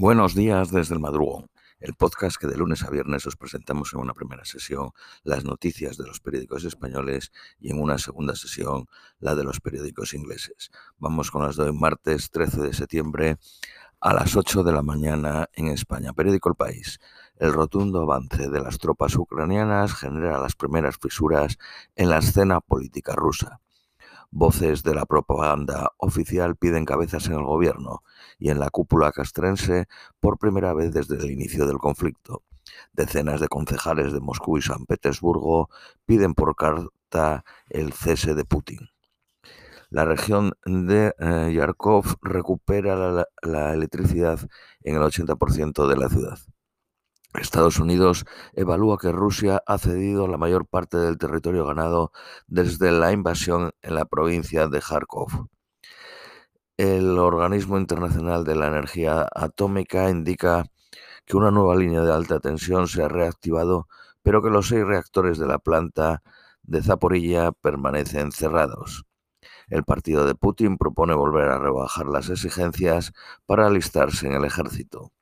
Buenos días desde el madrugón, el podcast que de lunes a viernes os presentamos en una primera sesión las noticias de los periódicos españoles y en una segunda sesión la de los periódicos ingleses. Vamos con las de hoy, martes 13 de septiembre a las 8 de la mañana en España. Periódico El País. El rotundo avance de las tropas ucranianas genera las primeras fisuras en la escena política rusa. Voces de la propaganda oficial piden cabezas en el gobierno y en la cúpula castrense por primera vez desde el inicio del conflicto. Decenas de concejales de Moscú y San Petersburgo piden por carta el cese de Putin. La región de eh, Yarkov recupera la, la electricidad en el 80% de la ciudad. Estados Unidos evalúa que Rusia ha cedido la mayor parte del territorio ganado desde la invasión en la provincia de Kharkov. El Organismo Internacional de la Energía Atómica indica que una nueva línea de alta tensión se ha reactivado, pero que los seis reactores de la planta de Zaporilla permanecen cerrados. El partido de Putin propone volver a rebajar las exigencias para alistarse en el ejército.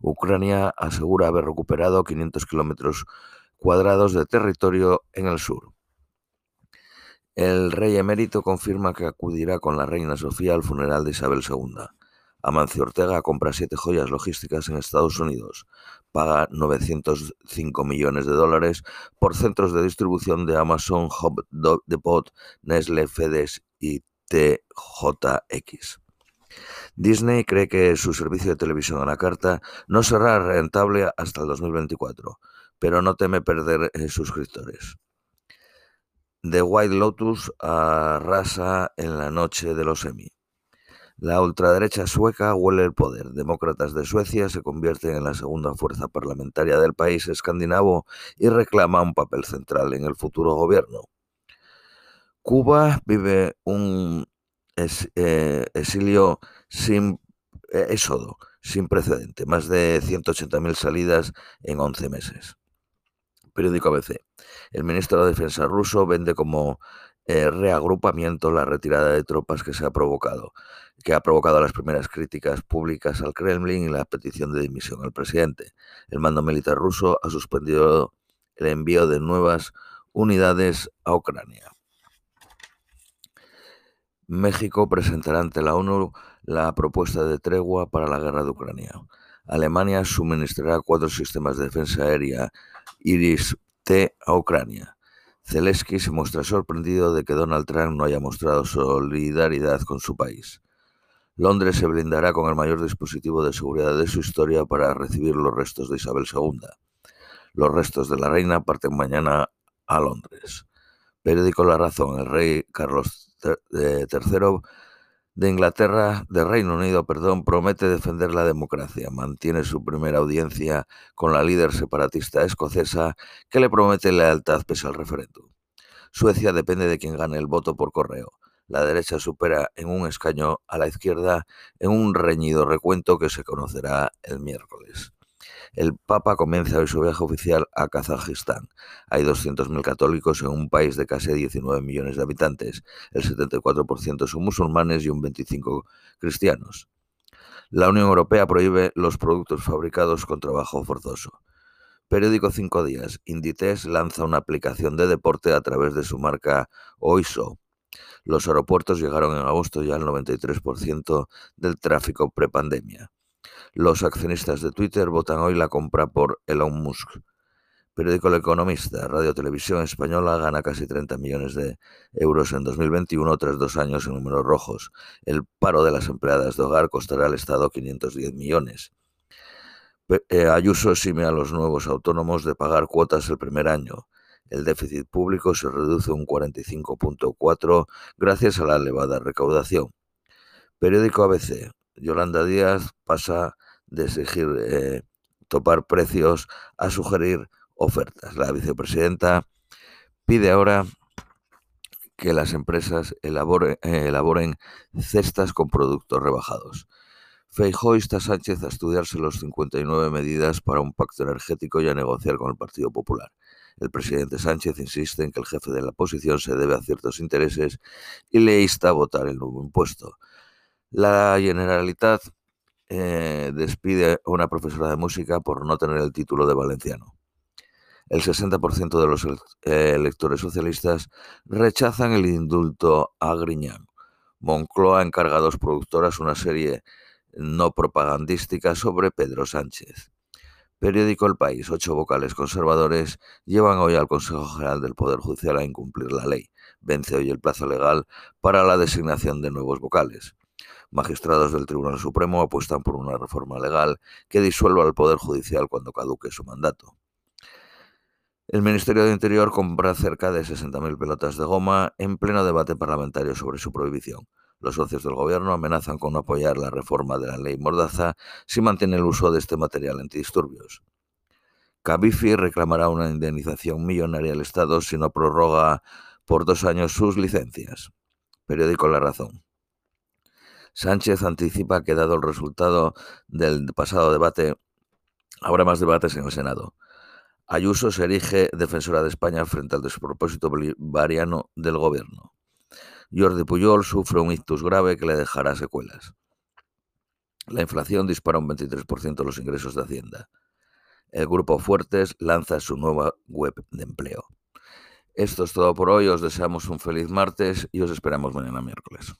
Ucrania asegura haber recuperado 500 kilómetros cuadrados de territorio en el sur. El rey emérito confirma que acudirá con la reina Sofía al funeral de Isabel II. Amancio Ortega compra siete joyas logísticas en Estados Unidos. Paga 905 millones de dólares por centros de distribución de Amazon, Hub Depot, Nestle, FedEx y TJX. Disney cree que su servicio de televisión a la carta no será rentable hasta el 2024, pero no teme perder eh, suscriptores. The White Lotus arrasa en la noche de los Emmy. La ultraderecha sueca huele el poder. Demócratas de Suecia se convierten en la segunda fuerza parlamentaria del país escandinavo y reclama un papel central en el futuro gobierno. Cuba vive un eh, exilio sin eh, éxodo, sin precedente, más de 180.000 salidas en 11 meses. Periódico ABC. El ministro de Defensa ruso vende como eh, reagrupamiento la retirada de tropas que se ha provocado, que ha provocado las primeras críticas públicas al Kremlin y la petición de dimisión al presidente. El mando militar ruso ha suspendido el envío de nuevas unidades a Ucrania. México presentará ante la ONU la propuesta de tregua para la guerra de Ucrania. Alemania suministrará cuatro sistemas de defensa aérea Iris-T a Ucrania. Zelensky se muestra sorprendido de que Donald Trump no haya mostrado solidaridad con su país. Londres se blindará con el mayor dispositivo de seguridad de su historia para recibir los restos de Isabel II. Los restos de la reina parten mañana a Londres. Periódico La Razón. El rey Carlos tercero de Inglaterra, de Reino Unido, perdón, promete defender la democracia. Mantiene su primera audiencia con la líder separatista escocesa que le promete lealtad pese al referéndum. Suecia depende de quien gane el voto por correo. La derecha supera en un escaño a la izquierda en un reñido recuento que se conocerá el miércoles. El Papa comienza hoy su viaje oficial a Kazajistán. Hay 200.000 católicos en un país de casi 19 millones de habitantes. El 74% son musulmanes y un 25% cristianos. La Unión Europea prohíbe los productos fabricados con trabajo forzoso. Periódico Cinco Días. Inditex lanza una aplicación de deporte a través de su marca Oiso. Los aeropuertos llegaron en agosto ya al 93% del tráfico prepandemia. Los accionistas de Twitter votan hoy la compra por Elon Musk. Periódico El Economista, Radio Televisión Española gana casi 30 millones de euros en 2021 tras dos años en números rojos. El paro de las empleadas de hogar costará al Estado 510 millones. Eh, Ayuso exime a los nuevos autónomos de pagar cuotas el primer año. El déficit público se reduce un 45.4 gracias a la elevada recaudación. Periódico ABC. Yolanda Díaz pasa de exigir eh, topar precios a sugerir ofertas. La vicepresidenta pide ahora que las empresas elaboren, eh, elaboren cestas con productos rebajados. Feijóo insta a Sánchez a estudiarse los 59 medidas para un pacto energético y a negociar con el Partido Popular. El presidente Sánchez insiste en que el jefe de la oposición se debe a ciertos intereses y le insta a votar el nuevo impuesto. La Generalitat eh, despide a una profesora de música por no tener el título de valenciano. El 60% de los electores socialistas rechazan el indulto a Griñán. Moncloa encarga a dos productoras una serie no propagandística sobre Pedro Sánchez. Periódico El País, ocho vocales conservadores llevan hoy al Consejo General del Poder Judicial a incumplir la ley. Vence hoy el plazo legal para la designación de nuevos vocales. Magistrados del Tribunal Supremo apuestan por una reforma legal que disuelva al Poder Judicial cuando caduque su mandato. El Ministerio de Interior compra cerca de 60.000 pelotas de goma en pleno debate parlamentario sobre su prohibición. Los socios del gobierno amenazan con no apoyar la reforma de la ley Mordaza si mantiene el uso de este material antidisturbios. Cabifi reclamará una indemnización millonaria al Estado si no prorroga por dos años sus licencias. Periódico La Razón. Sánchez anticipa que dado el resultado del pasado debate, habrá más debates en el Senado. Ayuso se erige defensora de España frente al despropósito bolivariano del gobierno. Jordi Puyol sufre un ictus grave que le dejará secuelas. La inflación dispara un 23% los ingresos de Hacienda. El grupo Fuertes lanza su nueva web de empleo. Esto es todo por hoy, os deseamos un feliz martes y os esperamos mañana miércoles.